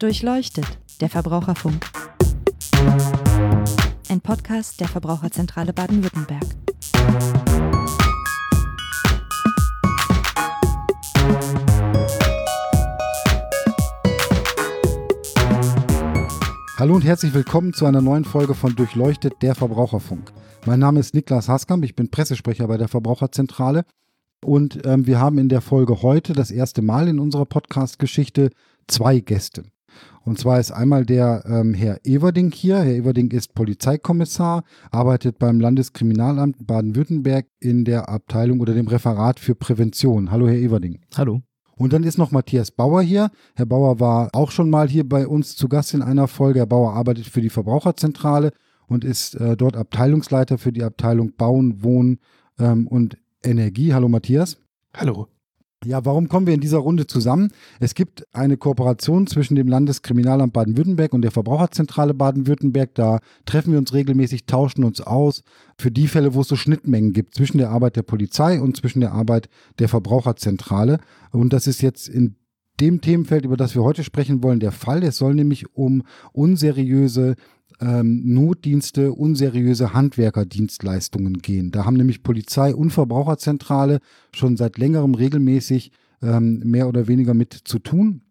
Durchleuchtet, der Verbraucherfunk. Ein Podcast der Verbraucherzentrale Baden-Württemberg. Hallo und herzlich willkommen zu einer neuen Folge von Durchleuchtet, der Verbraucherfunk. Mein Name ist Niklas Haskamp, ich bin Pressesprecher bei der Verbraucherzentrale und ähm, wir haben in der Folge heute das erste Mal in unserer Podcast-Geschichte zwei Gäste. Und zwar ist einmal der ähm, Herr Everding hier. Herr Everding ist Polizeikommissar, arbeitet beim Landeskriminalamt Baden-Württemberg in der Abteilung oder dem Referat für Prävention. Hallo, Herr Everding. Hallo. Und dann ist noch Matthias Bauer hier. Herr Bauer war auch schon mal hier bei uns zu Gast in einer Folge. Herr Bauer arbeitet für die Verbraucherzentrale und ist äh, dort Abteilungsleiter für die Abteilung Bauen, Wohnen ähm, und Energie. Hallo Matthias. Hallo. Ja, warum kommen wir in dieser Runde zusammen? Es gibt eine Kooperation zwischen dem Landeskriminalamt Baden-Württemberg und der Verbraucherzentrale Baden-Württemberg. Da treffen wir uns regelmäßig, tauschen uns aus für die Fälle, wo es so Schnittmengen gibt zwischen der Arbeit der Polizei und zwischen der Arbeit der Verbraucherzentrale. Und das ist jetzt in dem Themenfeld, über das wir heute sprechen wollen, der Fall. Es soll nämlich um unseriöse ähm, Notdienste, unseriöse Handwerkerdienstleistungen gehen. Da haben nämlich Polizei und Verbraucherzentrale schon seit längerem regelmäßig ähm, mehr oder weniger mit zu tun.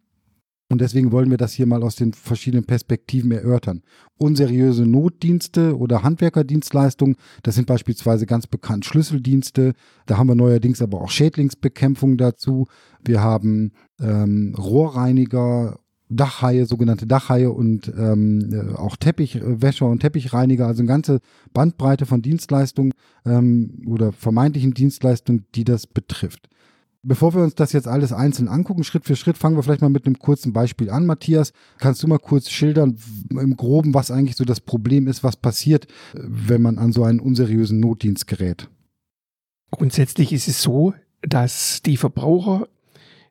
Und deswegen wollen wir das hier mal aus den verschiedenen Perspektiven erörtern. Unseriöse Notdienste oder Handwerkerdienstleistungen, das sind beispielsweise ganz bekannt Schlüsseldienste. Da haben wir neuerdings aber auch Schädlingsbekämpfung dazu. Wir haben ähm, Rohrreiniger Dachhaie, sogenannte Dachhaie und ähm, äh, auch Teppichwäscher und Teppichreiniger, also eine ganze Bandbreite von Dienstleistungen ähm, oder vermeintlichen Dienstleistungen, die das betrifft. Bevor wir uns das jetzt alles einzeln angucken, Schritt für Schritt, fangen wir vielleicht mal mit einem kurzen Beispiel an. Matthias, kannst du mal kurz schildern im Groben, was eigentlich so das Problem ist, was passiert, wenn man an so einen unseriösen Notdienst gerät? Grundsätzlich ist es so, dass die Verbraucher,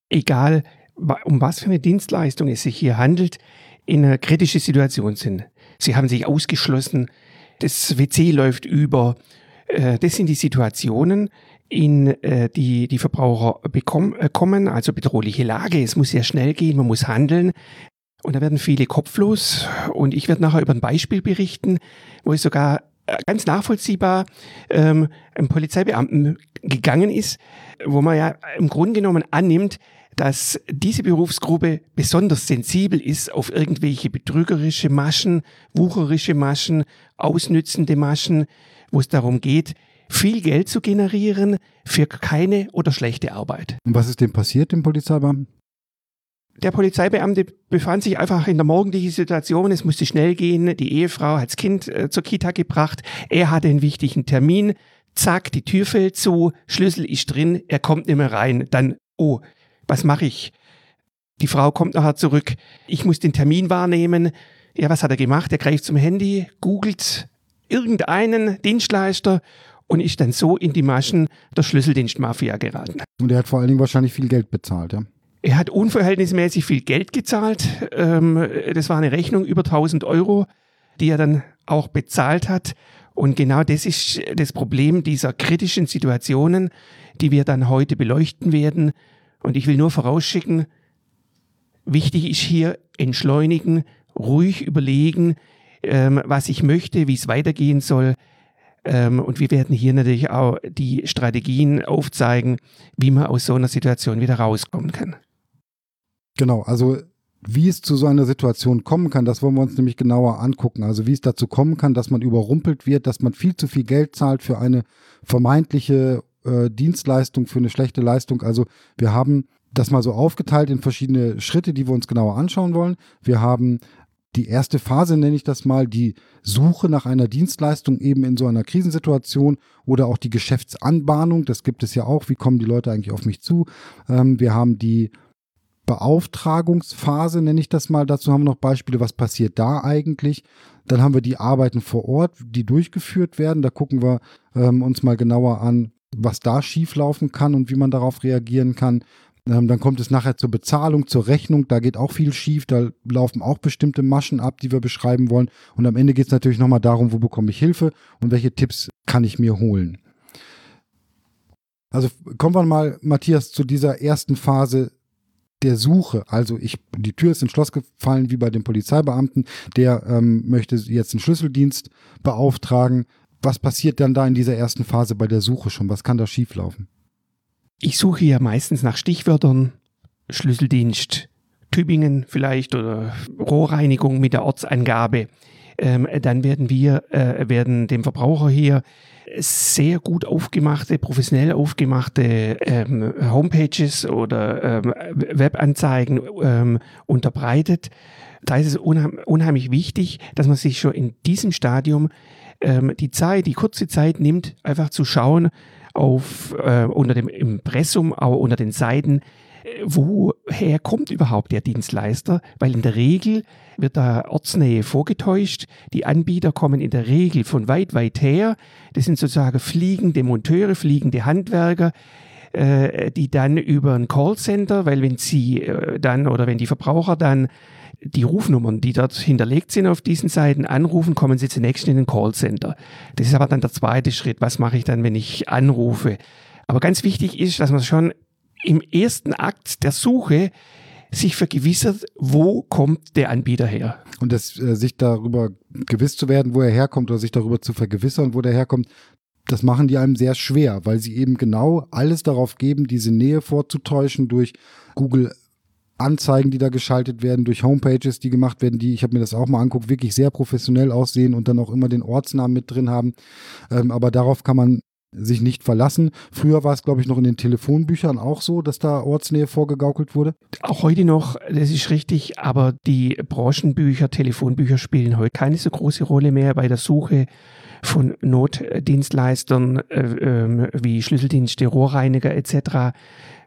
egal um was für eine Dienstleistung es sich hier handelt, in einer kritischen Situation sind. Sie haben sich ausgeschlossen, das WC läuft über. Äh, das sind die Situationen, in äh, die die Verbraucher bekommen, äh, kommen, also bedrohliche Lage. Es muss sehr schnell gehen, man muss handeln. Und da werden viele kopflos. Und ich werde nachher über ein Beispiel berichten, wo es sogar ganz nachvollziehbar ähm, einem Polizeibeamten gegangen ist, wo man ja im Grunde genommen annimmt, dass diese Berufsgruppe besonders sensibel ist auf irgendwelche betrügerische Maschen, wucherische Maschen, ausnützende Maschen, wo es darum geht, viel Geld zu generieren für keine oder schlechte Arbeit. Und was ist dem passiert, dem Polizeibeamten? Der Polizeibeamte befand sich einfach in der morgendlichen Situation. Es musste schnell gehen. Die Ehefrau hat das Kind äh, zur Kita gebracht. Er hatte einen wichtigen Termin. Zack, die Tür fällt zu. Schlüssel ist drin. Er kommt nicht mehr rein. Dann, oh, was mache ich? Die Frau kommt nachher zurück. Ich muss den Termin wahrnehmen. Ja, was hat er gemacht? Er greift zum Handy, googelt irgendeinen Dienstleister und ist dann so in die Maschen der Schlüsseldienstmafia geraten. Und er hat vor allen Dingen wahrscheinlich viel Geld bezahlt, ja? Er hat unverhältnismäßig viel Geld gezahlt. Ähm, das war eine Rechnung über 1000 Euro, die er dann auch bezahlt hat. Und genau das ist das Problem dieser kritischen Situationen, die wir dann heute beleuchten werden. Und ich will nur vorausschicken, wichtig ist hier entschleunigen, ruhig überlegen, ähm, was ich möchte, wie es weitergehen soll. Ähm, und wir werden hier natürlich auch die Strategien aufzeigen, wie man aus so einer Situation wieder rauskommen kann. Genau, also wie es zu so einer Situation kommen kann, das wollen wir uns nämlich genauer angucken. Also wie es dazu kommen kann, dass man überrumpelt wird, dass man viel zu viel Geld zahlt für eine vermeintliche äh, Dienstleistung, für eine schlechte Leistung. Also wir haben das mal so aufgeteilt in verschiedene Schritte, die wir uns genauer anschauen wollen. Wir haben die erste Phase, nenne ich das mal, die Suche nach einer Dienstleistung eben in so einer Krisensituation oder auch die Geschäftsanbahnung. Das gibt es ja auch. Wie kommen die Leute eigentlich auf mich zu? Ähm, wir haben die Beauftragungsphase, nenne ich das mal. Dazu haben wir noch Beispiele, was passiert da eigentlich. Dann haben wir die Arbeiten vor Ort, die durchgeführt werden. Da gucken wir ähm, uns mal genauer an, was da schieflaufen kann und wie man darauf reagieren kann. Ähm, dann kommt es nachher zur Bezahlung, zur Rechnung. Da geht auch viel schief. Da laufen auch bestimmte Maschen ab, die wir beschreiben wollen. Und am Ende geht es natürlich nochmal darum, wo bekomme ich Hilfe und welche Tipps kann ich mir holen. Also kommen wir mal, Matthias, zu dieser ersten Phase der Suche, also ich, die Tür ist ins Schloss gefallen, wie bei dem Polizeibeamten, der ähm, möchte jetzt einen Schlüsseldienst beauftragen. Was passiert dann da in dieser ersten Phase bei der Suche schon? Was kann da schieflaufen? Ich suche ja meistens nach Stichwörtern, Schlüsseldienst, Tübingen vielleicht oder Rohrreinigung mit der Ortsangabe. Ähm, dann werden wir, äh, werden dem Verbraucher hier sehr gut aufgemachte, professionell aufgemachte ähm, Homepages oder ähm, Webanzeigen ähm, unterbreitet. Da ist es unheim unheimlich wichtig, dass man sich schon in diesem Stadium ähm, die Zeit, die kurze Zeit nimmt, einfach zu schauen auf äh, unter dem Impressum, aber unter den Seiten, woher kommt überhaupt der Dienstleister? Weil in der Regel wird da Ortsnähe vorgetäuscht. Die Anbieter kommen in der Regel von weit, weit her. Das sind sozusagen fliegende Monteure, fliegende Handwerker, äh, die dann über ein Callcenter, weil wenn sie äh, dann oder wenn die Verbraucher dann die Rufnummern, die dort hinterlegt sind auf diesen Seiten, anrufen, kommen sie zunächst in den Callcenter. Das ist aber dann der zweite Schritt. Was mache ich dann, wenn ich anrufe? Aber ganz wichtig ist, dass man schon im ersten Akt der Suche sich vergewissert, wo kommt der Anbieter her. Und das, äh, sich darüber gewiss zu werden, wo er herkommt oder sich darüber zu vergewissern, wo der herkommt, das machen die einem sehr schwer, weil sie eben genau alles darauf geben, diese Nähe vorzutäuschen durch Google Anzeigen, die da geschaltet werden, durch Homepages, die gemacht werden, die, ich habe mir das auch mal anguckt, wirklich sehr professionell aussehen und dann auch immer den Ortsnamen mit drin haben. Ähm, aber darauf kann man sich nicht verlassen. Früher war es, glaube ich, noch in den Telefonbüchern auch so, dass da Ortsnähe vorgegaukelt wurde. Auch heute noch, das ist richtig, aber die Branchenbücher, Telefonbücher spielen heute keine so große Rolle mehr bei der Suche von Notdienstleistern äh, äh, wie Schlüsseldienste, Rohrreiniger etc.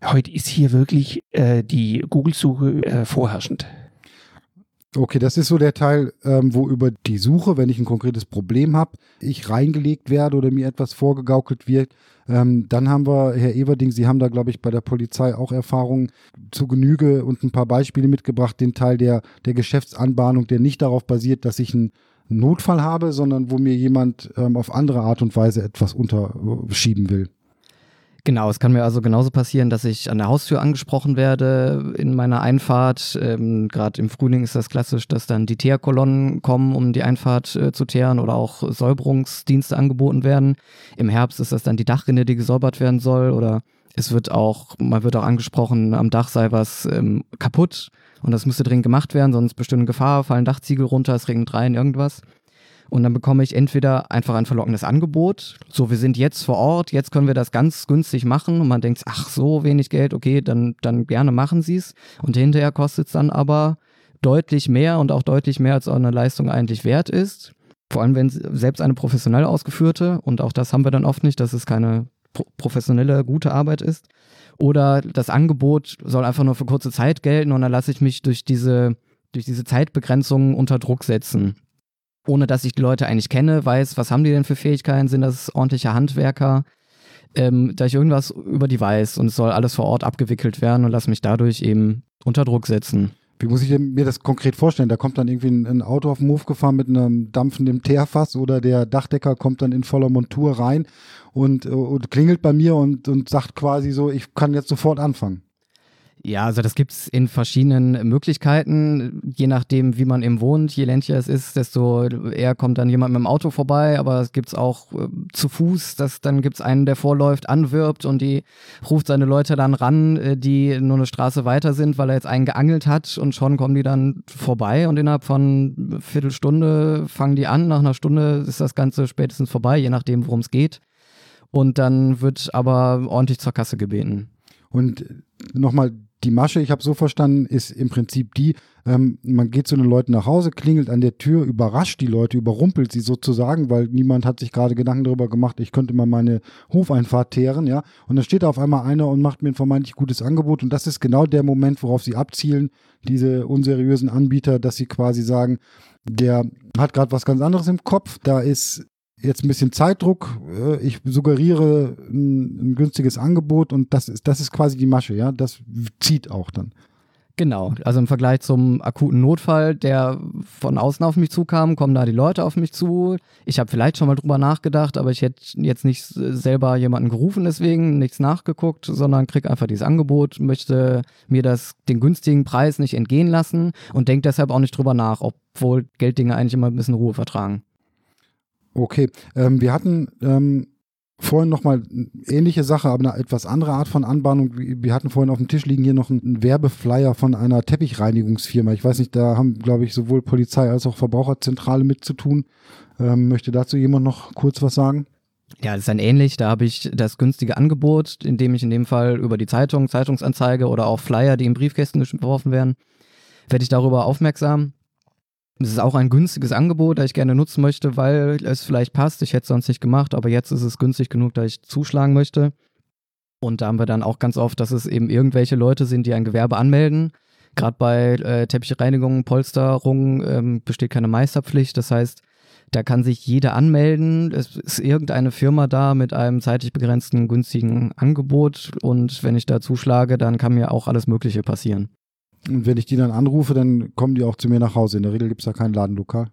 Heute ist hier wirklich äh, die Google-Suche äh, vorherrschend. Okay, das ist so der Teil, ähm, wo über die Suche, wenn ich ein konkretes Problem habe, ich reingelegt werde oder mir etwas vorgegaukelt wird. Ähm, dann haben wir, Herr Everding, Sie haben da, glaube ich, bei der Polizei auch Erfahrungen zu Genüge und ein paar Beispiele mitgebracht, den Teil der, der Geschäftsanbahnung, der nicht darauf basiert, dass ich einen Notfall habe, sondern wo mir jemand ähm, auf andere Art und Weise etwas unterschieben will. Genau, es kann mir also genauso passieren, dass ich an der Haustür angesprochen werde in meiner Einfahrt. Ähm, Gerade im Frühling ist das klassisch, dass dann die Teerkolonnen kommen, um die Einfahrt äh, zu teeren oder auch Säuberungsdienste angeboten werden. Im Herbst ist das dann die Dachrinne, die gesäubert werden soll oder es wird auch, man wird auch angesprochen, am Dach sei was ähm, kaputt und das müsste dringend gemacht werden, sonst bestünde Gefahr, fallen Dachziegel runter, es regnet rein, irgendwas. Und dann bekomme ich entweder einfach ein verlockendes Angebot, so wir sind jetzt vor Ort, jetzt können wir das ganz günstig machen und man denkt, ach so wenig Geld, okay, dann, dann gerne machen Sie es. Und hinterher kostet es dann aber deutlich mehr und auch deutlich mehr, als eine Leistung eigentlich wert ist. Vor allem, wenn selbst eine professionell ausgeführte, und auch das haben wir dann oft nicht, dass es keine pro professionelle, gute Arbeit ist. Oder das Angebot soll einfach nur für kurze Zeit gelten und dann lasse ich mich durch diese, durch diese Zeitbegrenzung unter Druck setzen ohne dass ich die Leute eigentlich kenne, weiß, was haben die denn für Fähigkeiten, sind das ordentliche Handwerker, ähm, da ich irgendwas über die weiß und es soll alles vor Ort abgewickelt werden und lass mich dadurch eben unter Druck setzen. Wie muss ich mir das konkret vorstellen? Da kommt dann irgendwie ein, Auto auf den Hof gefahren mit einem dampfenden Teerfass oder der Dachdecker kommt dann in voller Montur rein und, und klingelt bei mir und, und sagt quasi so, ich kann jetzt sofort anfangen. Ja, also das gibt's in verschiedenen Möglichkeiten, je nachdem, wie man eben wohnt. Je ländlicher es ist, desto eher kommt dann jemand mit dem Auto vorbei, aber es gibt's auch äh, zu Fuß, dass dann gibt's einen, der vorläuft, anwirbt und die ruft seine Leute dann ran, äh, die nur eine Straße weiter sind, weil er jetzt einen geangelt hat und schon kommen die dann vorbei und innerhalb von Viertelstunde fangen die an, nach einer Stunde ist das Ganze spätestens vorbei, je nachdem, worum es geht. Und dann wird aber ordentlich zur Kasse gebeten. Und nochmal die Masche, ich habe so verstanden, ist im Prinzip die, ähm, man geht zu den Leuten nach Hause, klingelt an der Tür, überrascht die Leute, überrumpelt sie sozusagen, weil niemand hat sich gerade Gedanken darüber gemacht, ich könnte mal meine Hofeinfahrt teeren, ja. Und dann steht da auf einmal einer und macht mir ein vermeintlich gutes Angebot und das ist genau der Moment, worauf sie abzielen, diese unseriösen Anbieter, dass sie quasi sagen, der hat gerade was ganz anderes im Kopf, da ist jetzt ein bisschen Zeitdruck, ich suggeriere ein, ein, günstiges Angebot und das ist, das ist quasi die Masche, ja, das zieht auch dann. Genau, also im Vergleich zum akuten Notfall, der von außen auf mich zukam, kommen da die Leute auf mich zu. Ich habe vielleicht schon mal drüber nachgedacht, aber ich hätte jetzt nicht selber jemanden gerufen, deswegen nichts nachgeguckt, sondern krieg einfach dieses Angebot, möchte mir das den günstigen Preis nicht entgehen lassen und denke deshalb auch nicht drüber nach, obwohl Gelddinge eigentlich immer ein bisschen Ruhe vertragen. Okay, ähm, wir hatten ähm, vorhin nochmal ähnliche Sache, aber eine etwas andere Art von Anbahnung. Wir hatten vorhin auf dem Tisch liegen hier noch einen Werbeflyer von einer Teppichreinigungsfirma. Ich weiß nicht, da haben, glaube ich, sowohl Polizei als auch Verbraucherzentrale mit zu tun. Ähm, möchte dazu jemand noch kurz was sagen? Ja, ist dann ähnlich. Da habe ich das günstige Angebot, indem ich in dem Fall über die Zeitung, Zeitungsanzeige oder auch Flyer, die in Briefkästen geworfen werden, werde ich darüber aufmerksam. Es ist auch ein günstiges Angebot, das ich gerne nutzen möchte, weil es vielleicht passt. Ich hätte es sonst nicht gemacht, aber jetzt ist es günstig genug, dass ich zuschlagen möchte. Und da haben wir dann auch ganz oft, dass es eben irgendwelche Leute sind, die ein Gewerbe anmelden. Gerade bei äh, Teppichreinigung, Polsterung ähm, besteht keine Meisterpflicht. Das heißt, da kann sich jeder anmelden. Es ist irgendeine Firma da mit einem zeitlich begrenzten günstigen Angebot. Und wenn ich da zuschlage, dann kann mir auch alles Mögliche passieren. Und wenn ich die dann anrufe, dann kommen die auch zu mir nach Hause. In der Regel gibt es da kein Ladenlokal.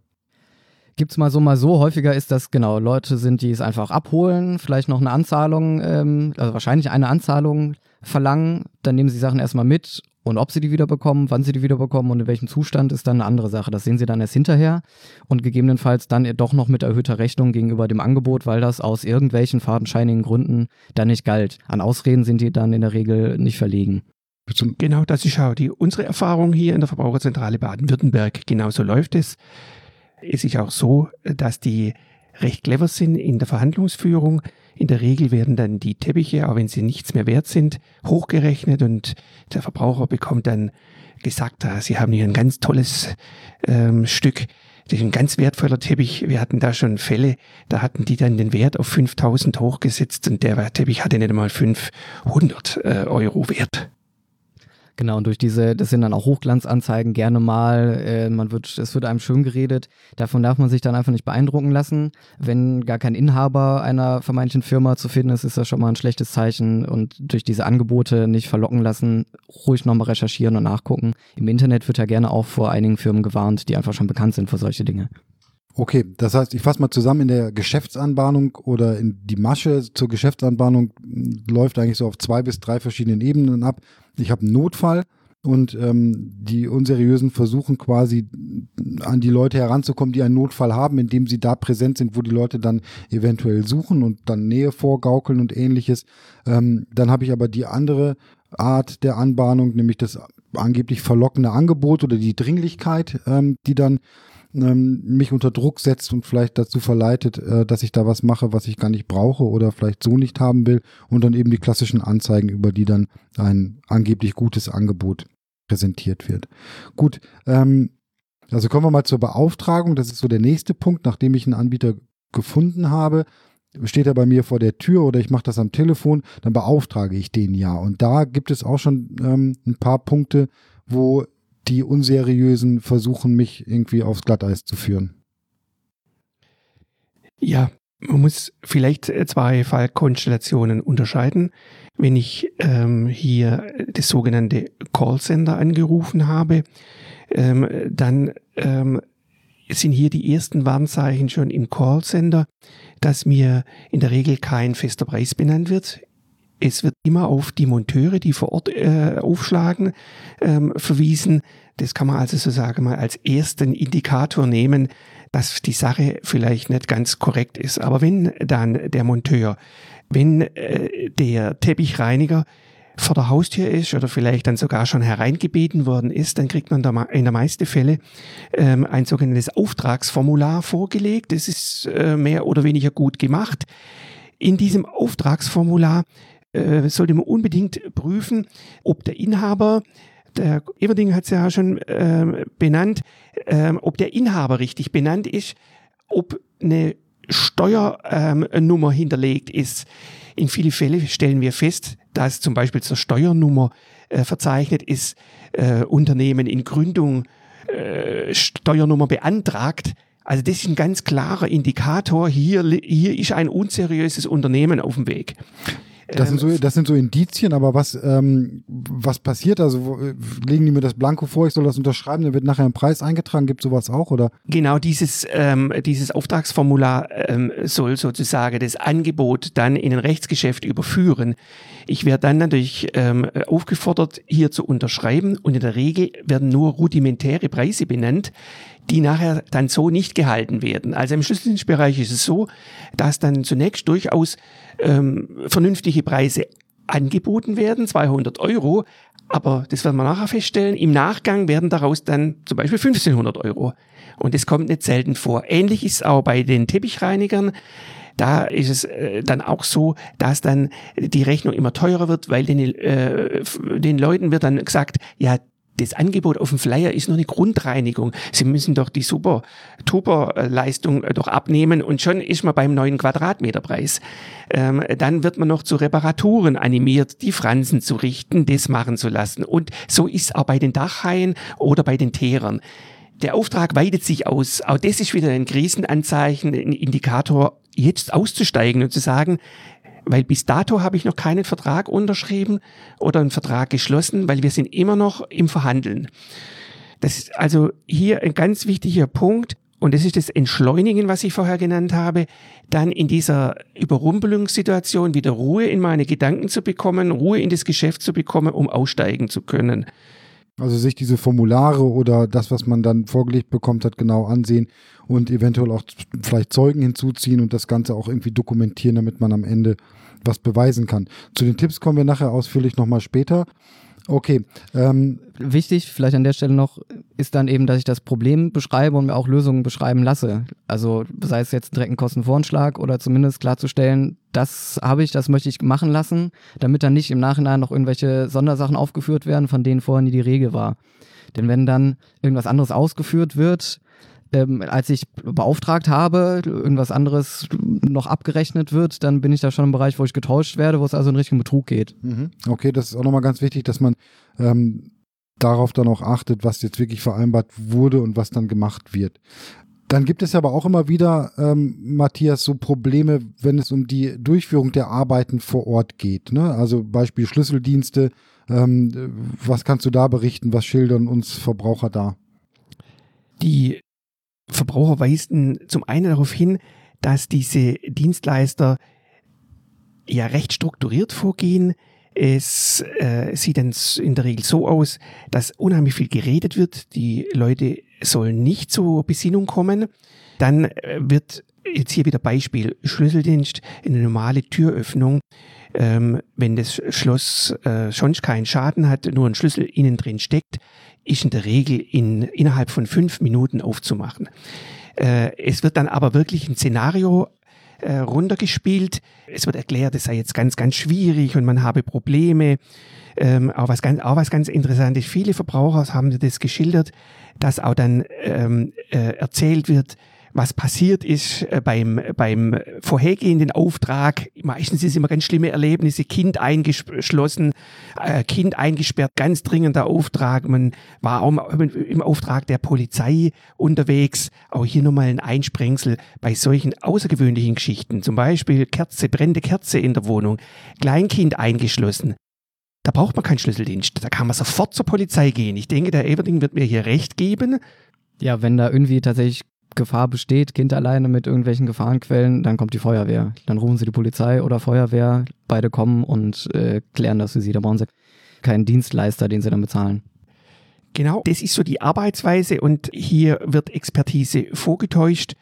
Gibt es mal so, mal so. Häufiger ist das, genau, Leute sind, die es einfach abholen, vielleicht noch eine Anzahlung, ähm, also wahrscheinlich eine Anzahlung verlangen. Dann nehmen sie Sachen erstmal mit und ob sie die wieder bekommen, wann sie die wieder bekommen und in welchem Zustand ist dann eine andere Sache. Das sehen sie dann erst hinterher und gegebenenfalls dann doch noch mit erhöhter Rechnung gegenüber dem Angebot, weil das aus irgendwelchen fadenscheinigen Gründen dann nicht galt. An Ausreden sind die dann in der Regel nicht verlegen. Genau, das ist auch die, unsere Erfahrung hier in der Verbraucherzentrale Baden-Württemberg. Genauso läuft es. Es ist auch so, dass die recht clever sind in der Verhandlungsführung. In der Regel werden dann die Teppiche, auch wenn sie nichts mehr wert sind, hochgerechnet und der Verbraucher bekommt dann gesagt, ah, sie haben hier ein ganz tolles ähm, Stück. Das ist ein ganz wertvoller Teppich. Wir hatten da schon Fälle, da hatten die dann den Wert auf 5000 hochgesetzt und der Teppich hatte nicht einmal 500 äh, Euro Wert. Genau, und durch diese, das sind dann auch Hochglanzanzeigen gerne mal, äh, man wird, es wird einem schön geredet. Davon darf man sich dann einfach nicht beeindrucken lassen. Wenn gar kein Inhaber einer vermeintlichen Firma zu finden ist, ist das schon mal ein schlechtes Zeichen und durch diese Angebote nicht verlocken lassen, ruhig nochmal recherchieren und nachgucken. Im Internet wird ja gerne auch vor einigen Firmen gewarnt, die einfach schon bekannt sind für solche Dinge. Okay, das heißt, ich fasse mal zusammen, in der Geschäftsanbahnung oder in die Masche zur Geschäftsanbahnung läuft eigentlich so auf zwei bis drei verschiedenen Ebenen ab. Ich habe einen Notfall und ähm, die Unseriösen versuchen quasi an die Leute heranzukommen, die einen Notfall haben, indem sie da präsent sind, wo die Leute dann eventuell suchen und dann Nähe vorgaukeln und ähnliches. Ähm, dann habe ich aber die andere Art der Anbahnung, nämlich das angeblich verlockende Angebot oder die Dringlichkeit, ähm, die dann ähm, mich unter Druck setzt und vielleicht dazu verleitet, äh, dass ich da was mache, was ich gar nicht brauche oder vielleicht so nicht haben will und dann eben die klassischen Anzeigen, über die dann ein angeblich gutes Angebot präsentiert wird. Gut, ähm, also kommen wir mal zur Beauftragung. Das ist so der nächste Punkt, nachdem ich einen Anbieter gefunden habe steht er bei mir vor der Tür oder ich mache das am Telefon, dann beauftrage ich den ja. Und da gibt es auch schon ähm, ein paar Punkte, wo die Unseriösen versuchen, mich irgendwie aufs Glatteis zu führen. Ja, man muss vielleicht zwei Fallkonstellationen unterscheiden. Wenn ich ähm, hier das sogenannte Callcenter angerufen habe, ähm, dann ähm, sind hier die ersten Warnzeichen schon im Callcenter, dass mir in der Regel kein fester Preis benannt wird. Es wird immer auf die Monteure, die vor Ort äh, aufschlagen, ähm, verwiesen. Das kann man also so sagen mal als ersten Indikator nehmen, dass die Sache vielleicht nicht ganz korrekt ist. Aber wenn dann der Monteur, wenn äh, der Teppichreiniger vor der Haustür ist oder vielleicht dann sogar schon hereingebeten worden ist, dann kriegt man in der meisten Fälle ähm, ein sogenanntes Auftragsformular vorgelegt. Das ist äh, mehr oder weniger gut gemacht. In diesem Auftragsformular äh, sollte man unbedingt prüfen, ob der Inhaber, der Everding hat es ja schon äh, benannt, äh, ob der Inhaber richtig benannt ist, ob eine Steuernummer ähm, hinterlegt ist. In vielen Fällen stellen wir fest, dass zum Beispiel zur Steuernummer äh, verzeichnet ist, äh, Unternehmen in Gründung äh, Steuernummer beantragt. Also das ist ein ganz klarer Indikator, hier, hier ist ein unseriöses Unternehmen auf dem Weg. Das sind, so, das sind so Indizien, aber was, ähm, was passiert? Also wo, legen die mir das Blanko vor, ich soll das unterschreiben, dann wird nachher ein Preis eingetragen, gibt sowas auch, oder? Genau, dieses, ähm, dieses Auftragsformular ähm, soll sozusagen das Angebot dann in ein Rechtsgeschäft überführen. Ich werde dann natürlich ähm, aufgefordert, hier zu unterschreiben und in der Regel werden nur rudimentäre Preise benannt die nachher dann so nicht gehalten werden. Also im Schlüsseldienstbereich ist es so, dass dann zunächst durchaus ähm, vernünftige Preise angeboten werden, 200 Euro, aber das werden wir nachher feststellen, im Nachgang werden daraus dann zum Beispiel 1500 Euro. Und das kommt nicht selten vor. Ähnlich ist es auch bei den Teppichreinigern. Da ist es äh, dann auch so, dass dann die Rechnung immer teurer wird, weil den, äh, den Leuten wird dann gesagt, ja, das Angebot auf dem Flyer ist nur eine Grundreinigung. Sie müssen doch die super Tuber-Leistung äh, doch abnehmen und schon ist man beim neuen Quadratmeterpreis. Ähm, dann wird man noch zu Reparaturen animiert, die Fransen zu richten, das machen zu lassen. Und so ist auch bei den Dachhaien oder bei den Teerern. Der Auftrag weitet sich aus. Auch das ist wieder ein Krisenanzeichen, ein Indikator, jetzt auszusteigen und zu sagen, weil bis dato habe ich noch keinen Vertrag unterschrieben oder einen Vertrag geschlossen, weil wir sind immer noch im Verhandeln. Das ist also hier ein ganz wichtiger Punkt. Und das ist das Entschleunigen, was ich vorher genannt habe, dann in dieser Überrumpelungssituation wieder Ruhe in meine Gedanken zu bekommen, Ruhe in das Geschäft zu bekommen, um aussteigen zu können. Also sich diese Formulare oder das, was man dann vorgelegt bekommt hat, genau ansehen und eventuell auch vielleicht Zeugen hinzuziehen und das Ganze auch irgendwie dokumentieren, damit man am Ende was beweisen kann. Zu den Tipps kommen wir nachher ausführlich nochmal später. Okay. Ähm, Wichtig, vielleicht an der Stelle noch, ist dann eben, dass ich das Problem beschreibe und mir auch Lösungen beschreiben lasse. Also sei es jetzt direkt ein Kostenvoranschlag oder zumindest klarzustellen, das habe ich, das möchte ich machen lassen, damit dann nicht im Nachhinein noch irgendwelche Sondersachen aufgeführt werden, von denen vorher nie die Regel war. Denn wenn dann irgendwas anderes ausgeführt wird, ähm, als ich beauftragt habe, irgendwas anderes noch abgerechnet wird, dann bin ich da schon im Bereich, wo ich getäuscht werde, wo es also in Richtung Betrug geht. Mhm. Okay, das ist auch nochmal ganz wichtig, dass man ähm, darauf dann auch achtet, was jetzt wirklich vereinbart wurde und was dann gemacht wird. Dann gibt es aber auch immer wieder, ähm, Matthias, so Probleme, wenn es um die Durchführung der Arbeiten vor Ort geht. Ne? Also Beispiel Schlüsseldienste. Ähm, was kannst du da berichten? Was schildern uns Verbraucher da? Die Verbraucher weisen zum einen darauf hin, dass diese Dienstleister ja recht strukturiert vorgehen. Es äh, sieht dann in der Regel so aus, dass unheimlich viel geredet wird. Die Leute sollen nicht zur Besinnung kommen. Dann äh, wird jetzt hier wieder Beispiel Schlüsseldienst, eine normale Türöffnung. Ähm, wenn das Schloss äh, schon keinen Schaden hat, nur ein Schlüssel innen drin steckt, ist in der Regel in, innerhalb von fünf Minuten aufzumachen. Äh, es wird dann aber wirklich ein Szenario äh, runtergespielt. Es wird erklärt, es sei jetzt ganz, ganz schwierig und man habe Probleme. Ähm, auch, was ganz, auch was ganz interessant ist, viele Verbraucher haben das geschildert, dass auch dann ähm, äh, erzählt wird, was passiert ist äh, beim, beim vorhergehenden Auftrag. Meistens ist immer ganz schlimme Erlebnisse, Kind eingeschlossen, äh, Kind eingesperrt, ganz dringender Auftrag. Man war auch im Auftrag der Polizei unterwegs. Auch hier nochmal ein Einsprengsel bei solchen außergewöhnlichen Geschichten. Zum Beispiel Kerze, brennende Kerze in der Wohnung, Kleinkind eingeschlossen. Da braucht man keinen Schlüsseldienst. Da kann man sofort zur Polizei gehen. Ich denke, der Everding wird mir hier recht geben. Ja, wenn da irgendwie tatsächlich Gefahr besteht, Kind alleine mit irgendwelchen Gefahrenquellen, dann kommt die Feuerwehr. Dann rufen sie die Polizei oder Feuerwehr, beide kommen und äh, klären das für sie. Da brauchen sie keinen Dienstleister, den sie dann bezahlen. Genau, das ist so die Arbeitsweise und hier wird Expertise vorgetäuscht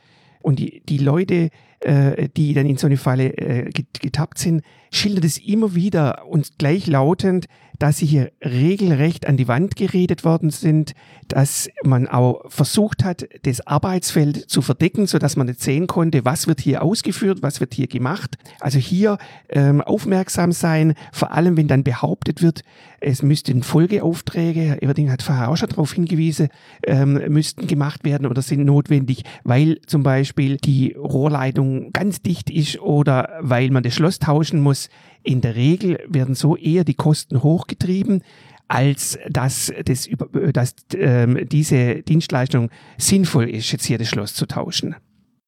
und die, die Leute, äh, die dann in so eine Falle äh, getappt sind, schildern es immer wieder und gleichlautend, dass sie hier regelrecht an die Wand geredet worden sind, dass man auch versucht hat, das Arbeitsfeld zu verdecken, so dass man nicht sehen konnte, was wird hier ausgeführt, was wird hier gemacht. Also hier ähm, aufmerksam sein, vor allem wenn dann behauptet wird, es müssten Folgeaufträge, Herr Everding hat vorher auch schon darauf hingewiesen, ähm, müssten gemacht werden oder sind notwendig, weil zum Beispiel die Rohrleitung ganz dicht ist oder weil man das Schloss tauschen muss. In der Regel werden so eher die Kosten hochgetrieben, als dass, das, dass ähm, diese Dienstleistung sinnvoll ist, jetzt hier das Schloss zu tauschen.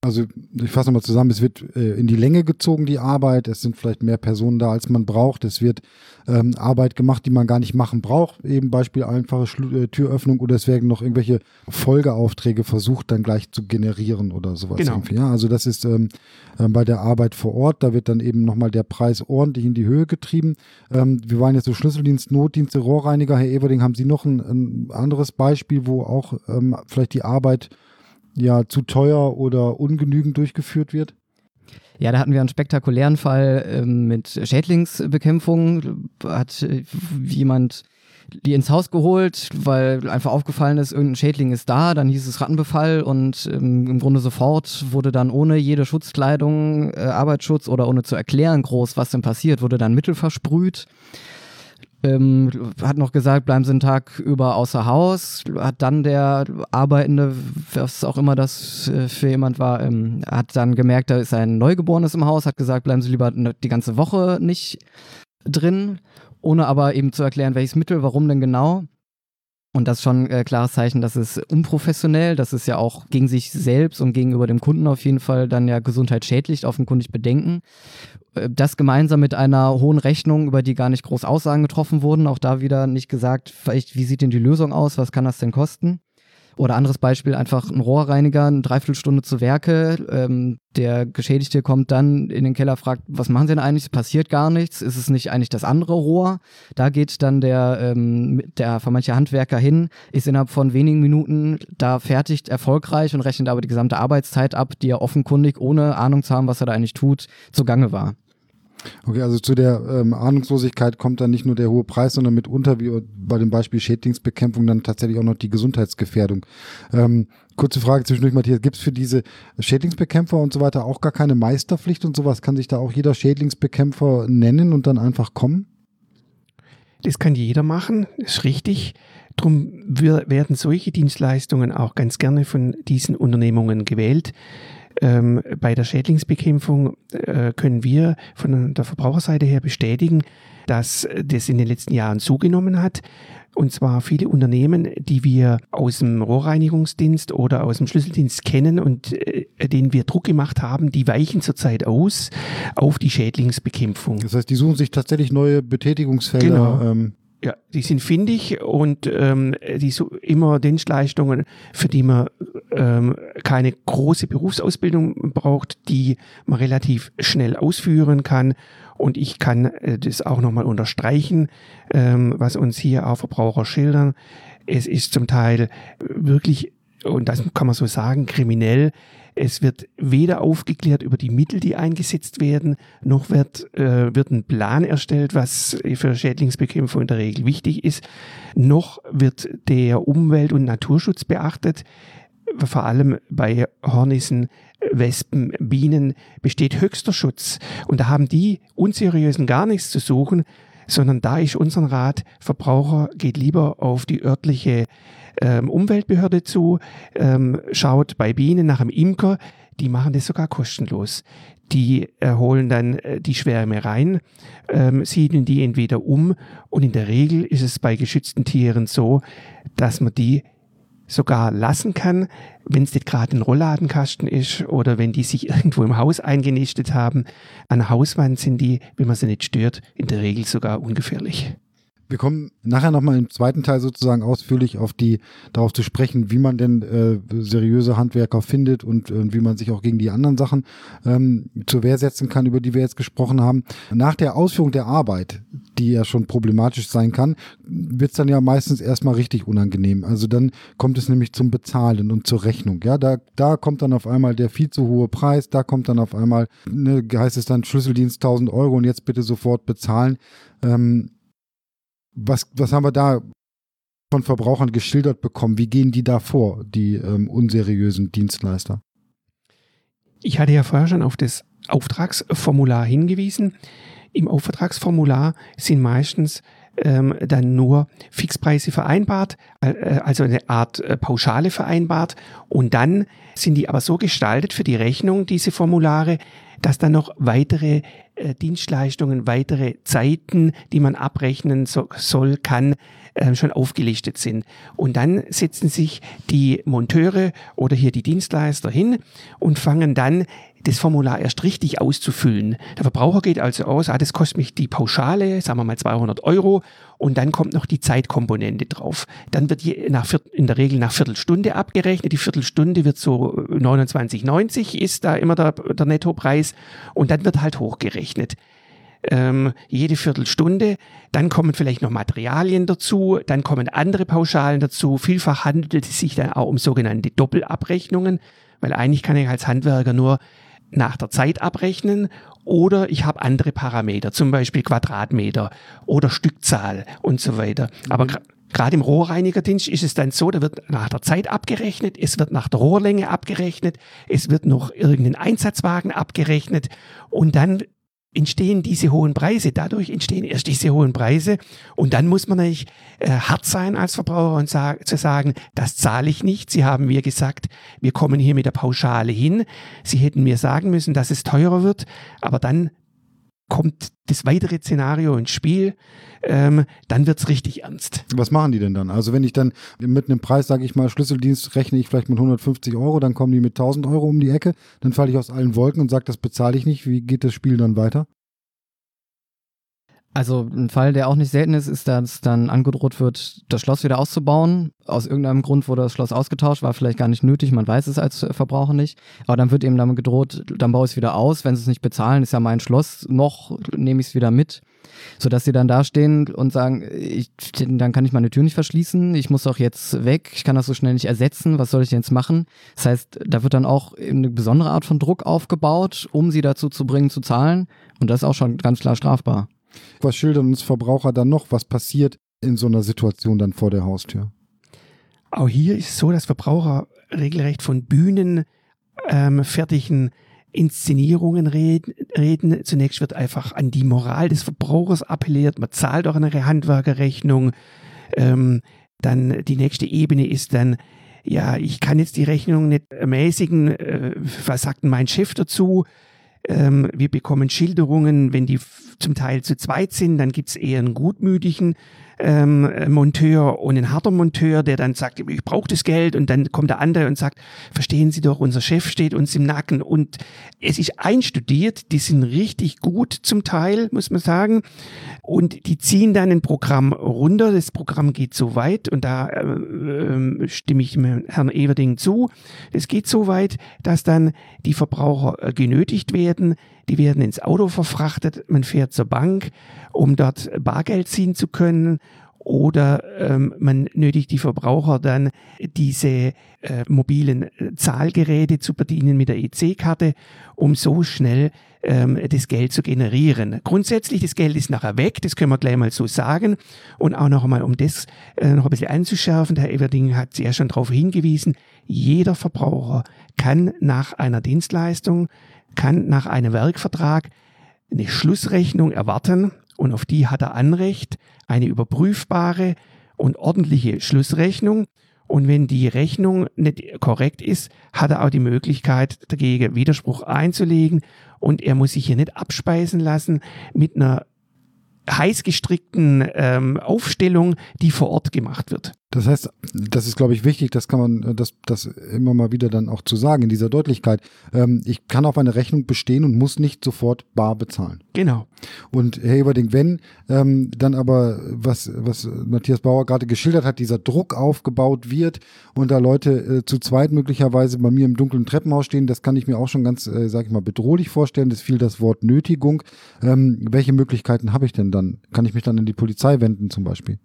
Also ich fasse nochmal zusammen, es wird äh, in die Länge gezogen, die Arbeit. Es sind vielleicht mehr Personen da, als man braucht. Es wird ähm, Arbeit gemacht, die man gar nicht machen braucht. Eben Beispiel einfache Schlu äh, Türöffnung oder es werden noch irgendwelche Folgeaufträge versucht, dann gleich zu generieren oder sowas. Genau. Irgendwie. Ja, also das ist ähm, äh, bei der Arbeit vor Ort. Da wird dann eben nochmal der Preis ordentlich in die Höhe getrieben. Ähm, wir waren jetzt so Schlüsseldienst, Notdienste, Rohrreiniger. Herr Everding, haben Sie noch ein, ein anderes Beispiel, wo auch ähm, vielleicht die Arbeit ja zu teuer oder ungenügend durchgeführt wird? Ja, da hatten wir einen spektakulären Fall ähm, mit Schädlingsbekämpfung. Hat äh, jemand die ins Haus geholt, weil einfach aufgefallen ist, irgendein Schädling ist da, dann hieß es Rattenbefall und ähm, im Grunde sofort wurde dann ohne jede Schutzkleidung, äh, Arbeitsschutz oder ohne zu erklären groß, was denn passiert, wurde dann Mittel versprüht. Ähm, hat noch gesagt, bleiben Sie einen Tag über außer Haus. Hat dann der Arbeitende, was auch immer das äh, für jemand war, ähm, hat dann gemerkt, da ist ein Neugeborenes im Haus, hat gesagt, bleiben Sie lieber die ganze Woche nicht drin, ohne aber eben zu erklären, welches Mittel, warum denn genau. Und das ist schon ein äh, klares Zeichen, dass es unprofessionell, das ist ja auch gegen sich selbst und gegenüber dem Kunden auf jeden Fall dann ja gesundheitsschädlich, offenkundig bedenken. Äh, das gemeinsam mit einer hohen Rechnung, über die gar nicht groß Aussagen getroffen wurden, auch da wieder nicht gesagt, vielleicht, wie sieht denn die Lösung aus, was kann das denn kosten? Oder anderes Beispiel, einfach ein Rohrreiniger, eine Dreiviertelstunde zu Werke. Ähm, der Geschädigte kommt dann in den Keller, fragt, was machen Sie denn eigentlich? Passiert gar nichts. Ist es nicht eigentlich das andere Rohr? Da geht dann der, ähm, der vermeintliche Handwerker hin, ist innerhalb von wenigen Minuten da fertig, erfolgreich und rechnet aber die gesamte Arbeitszeit ab, die er offenkundig, ohne Ahnung zu haben, was er da eigentlich tut, zugange war. Okay, also zu der ähm, Ahnungslosigkeit kommt dann nicht nur der hohe Preis, sondern mitunter, wie bei dem Beispiel Schädlingsbekämpfung, dann tatsächlich auch noch die Gesundheitsgefährdung. Ähm, kurze Frage zwischendurch, Matthias, gibt es für diese Schädlingsbekämpfer und so weiter auch gar keine Meisterpflicht und sowas? Kann sich da auch jeder Schädlingsbekämpfer nennen und dann einfach kommen? Das kann jeder machen, ist richtig. Darum werden solche Dienstleistungen auch ganz gerne von diesen Unternehmungen gewählt. Ähm, bei der Schädlingsbekämpfung äh, können wir von der Verbraucherseite her bestätigen, dass das in den letzten Jahren zugenommen hat. Und zwar viele Unternehmen, die wir aus dem Rohrreinigungsdienst oder aus dem Schlüsseldienst kennen und äh, denen wir Druck gemacht haben, die weichen zurzeit aus auf die Schädlingsbekämpfung. Das heißt, die suchen sich tatsächlich neue Betätigungsfelder. Genau. Ähm ja, die sind findig und ähm, die so immer Dienstleistungen, für die man ähm, keine große Berufsausbildung braucht, die man relativ schnell ausführen kann. Und ich kann äh, das auch nochmal unterstreichen, ähm, was uns hier auch Verbraucher schildern. Es ist zum Teil wirklich, und das kann man so sagen, kriminell, es wird weder aufgeklärt über die Mittel, die eingesetzt werden, noch wird, äh, wird ein Plan erstellt, was für Schädlingsbekämpfung in der Regel wichtig ist, noch wird der Umwelt- und Naturschutz beachtet. Vor allem bei Hornissen, Wespen, Bienen besteht höchster Schutz. Und da haben die Unseriösen gar nichts zu suchen, sondern da ist unser Rat, Verbraucher geht lieber auf die örtliche ähm, Umweltbehörde zu, ähm, schaut bei Bienen nach einem Imker, die machen das sogar kostenlos. Die äh, holen dann äh, die Schwärme rein, ähm, siedeln die entweder um und in der Regel ist es bei geschützten Tieren so, dass man die sogar lassen kann, wenn es nicht gerade ein Rollladenkasten ist oder wenn die sich irgendwo im Haus eingenistet haben. An Hauswand sind die, wenn man sie nicht stört, in der Regel sogar ungefährlich. Wir kommen nachher nochmal im zweiten Teil sozusagen ausführlich auf die, darauf zu sprechen, wie man denn äh, seriöse Handwerker findet und äh, wie man sich auch gegen die anderen Sachen ähm, zur Wehr setzen kann, über die wir jetzt gesprochen haben. Nach der Ausführung der Arbeit, die ja schon problematisch sein kann, wird es dann ja meistens erstmal richtig unangenehm. Also dann kommt es nämlich zum Bezahlen und zur Rechnung. Ja, da, da kommt dann auf einmal der viel zu hohe Preis, da kommt dann auf einmal, ne, heißt es dann Schlüsseldienst 1000 Euro und jetzt bitte sofort bezahlen. Ähm, was, was haben wir da von Verbrauchern geschildert bekommen? Wie gehen die da vor, die ähm, unseriösen Dienstleister? Ich hatte ja vorher schon auf das Auftragsformular hingewiesen. Im Auftragsformular sind meistens ähm, dann nur Fixpreise vereinbart, äh, also eine Art äh, Pauschale vereinbart. Und dann sind die aber so gestaltet für die Rechnung, diese Formulare, dass dann noch weitere äh, Dienstleistungen, weitere Zeiten, die man abrechnen so, soll, kann, äh, schon aufgelistet sind. Und dann setzen sich die Monteure oder hier die Dienstleister hin und fangen dann das Formular erst richtig auszufüllen. Der Verbraucher geht also aus, ah, das kostet mich die Pauschale, sagen wir mal 200 Euro und dann kommt noch die Zeitkomponente drauf. Dann wird die nach, in der Regel nach Viertelstunde abgerechnet. Die Viertelstunde wird so 29,90 ist da immer der, der Nettopreis und dann wird halt hochgerechnet. Ähm, jede Viertelstunde. Dann kommen vielleicht noch Materialien dazu, dann kommen andere Pauschalen dazu. Vielfach handelt es sich dann auch um sogenannte Doppelabrechnungen, weil eigentlich kann ich als Handwerker nur nach der Zeit abrechnen oder ich habe andere Parameter, zum Beispiel Quadratmeter oder Stückzahl und so weiter. Aber mhm. Gerade im Rohrreinigerdienst ist es dann so, da wird nach der Zeit abgerechnet, es wird nach der Rohrlänge abgerechnet, es wird noch irgendein Einsatzwagen abgerechnet und dann entstehen diese hohen Preise. Dadurch entstehen erst diese hohen Preise. Und dann muss man natürlich äh, hart sein als Verbraucher und sag, zu sagen, das zahle ich nicht. Sie haben mir gesagt, wir kommen hier mit der Pauschale hin. Sie hätten mir sagen müssen, dass es teurer wird. Aber dann kommt das weitere Szenario ins Spiel, ähm, dann wird's richtig ernst. Was machen die denn dann? Also wenn ich dann mit einem Preis, sage ich mal, Schlüsseldienst rechne ich vielleicht mit 150 Euro, dann kommen die mit 1000 Euro um die Ecke, dann falle ich aus allen Wolken und sage, das bezahle ich nicht. Wie geht das Spiel dann weiter? Also ein Fall, der auch nicht selten ist, ist, dass dann angedroht wird, das Schloss wieder auszubauen. Aus irgendeinem Grund wurde das Schloss ausgetauscht, war vielleicht gar nicht nötig, man weiß es als Verbraucher nicht. Aber dann wird eben damit gedroht, dann baue ich es wieder aus. Wenn sie es nicht bezahlen, ist ja mein Schloss, noch nehme ich es wieder mit. Sodass sie dann dastehen und sagen, ich, dann kann ich meine Tür nicht verschließen, ich muss auch jetzt weg, ich kann das so schnell nicht ersetzen, was soll ich jetzt machen? Das heißt, da wird dann auch eine besondere Art von Druck aufgebaut, um sie dazu zu bringen, zu zahlen. Und das ist auch schon ganz klar strafbar. Was schildern uns Verbraucher dann noch? Was passiert in so einer Situation dann vor der Haustür? Auch hier ist es so, dass Verbraucher regelrecht von Bühnen ähm, fertigen Inszenierungen reden, reden. Zunächst wird einfach an die Moral des Verbrauchers appelliert. Man zahlt auch eine Handwerkerrechnung. Ähm, dann die nächste Ebene ist dann, ja, ich kann jetzt die Rechnung nicht ermäßigen. Äh, was sagt denn mein Chef dazu? Ähm, wir bekommen Schilderungen, wenn die zum Teil zu zweit sind, dann gibt's eher einen gutmütigen ähm, Monteur und ein harter Monteur, der dann sagt, ich brauche das Geld. Und dann kommt der andere und sagt, verstehen Sie doch, unser Chef steht uns im Nacken. Und es ist einstudiert, die sind richtig gut zum Teil, muss man sagen. Und die ziehen dann ein Programm runter, das Programm geht so weit und da äh, stimme ich Herrn Everding zu, es geht so weit, dass dann die Verbraucher äh, genötigt werden, die werden ins Auto verfrachtet, man fährt zur Bank, um dort Bargeld ziehen zu können oder ähm, man nötigt die Verbraucher dann, diese äh, mobilen Zahlgeräte zu bedienen mit der EC-Karte, um so schnell ähm, das Geld zu generieren. Grundsätzlich, das Geld ist nachher weg, das können wir gleich mal so sagen. Und auch noch einmal, um das äh, noch ein bisschen anzuschärfen, Herr Everding hat ja schon darauf hingewiesen, jeder Verbraucher kann nach einer Dienstleistung kann nach einem Werkvertrag eine Schlussrechnung erwarten und auf die hat er Anrecht, eine überprüfbare und ordentliche Schlussrechnung. Und wenn die Rechnung nicht korrekt ist, hat er auch die Möglichkeit, dagegen Widerspruch einzulegen und er muss sich hier nicht abspeisen lassen mit einer heiß gestrickten ähm, Aufstellung, die vor Ort gemacht wird. Das heißt, das ist, glaube ich, wichtig, das kann man, das, das immer mal wieder dann auch zu sagen, in dieser Deutlichkeit. Ähm, ich kann auf eine Rechnung bestehen und muss nicht sofort bar bezahlen. Genau. Und Herr Eberding, wenn ähm, dann aber, was, was Matthias Bauer gerade geschildert hat, dieser Druck aufgebaut wird und da Leute äh, zu zweit möglicherweise bei mir im dunklen Treppenhaus stehen, das kann ich mir auch schon ganz, äh, sage ich mal, bedrohlich vorstellen. Das fiel das Wort Nötigung. Ähm, welche Möglichkeiten habe ich denn dann? Kann ich mich dann an die Polizei wenden zum Beispiel?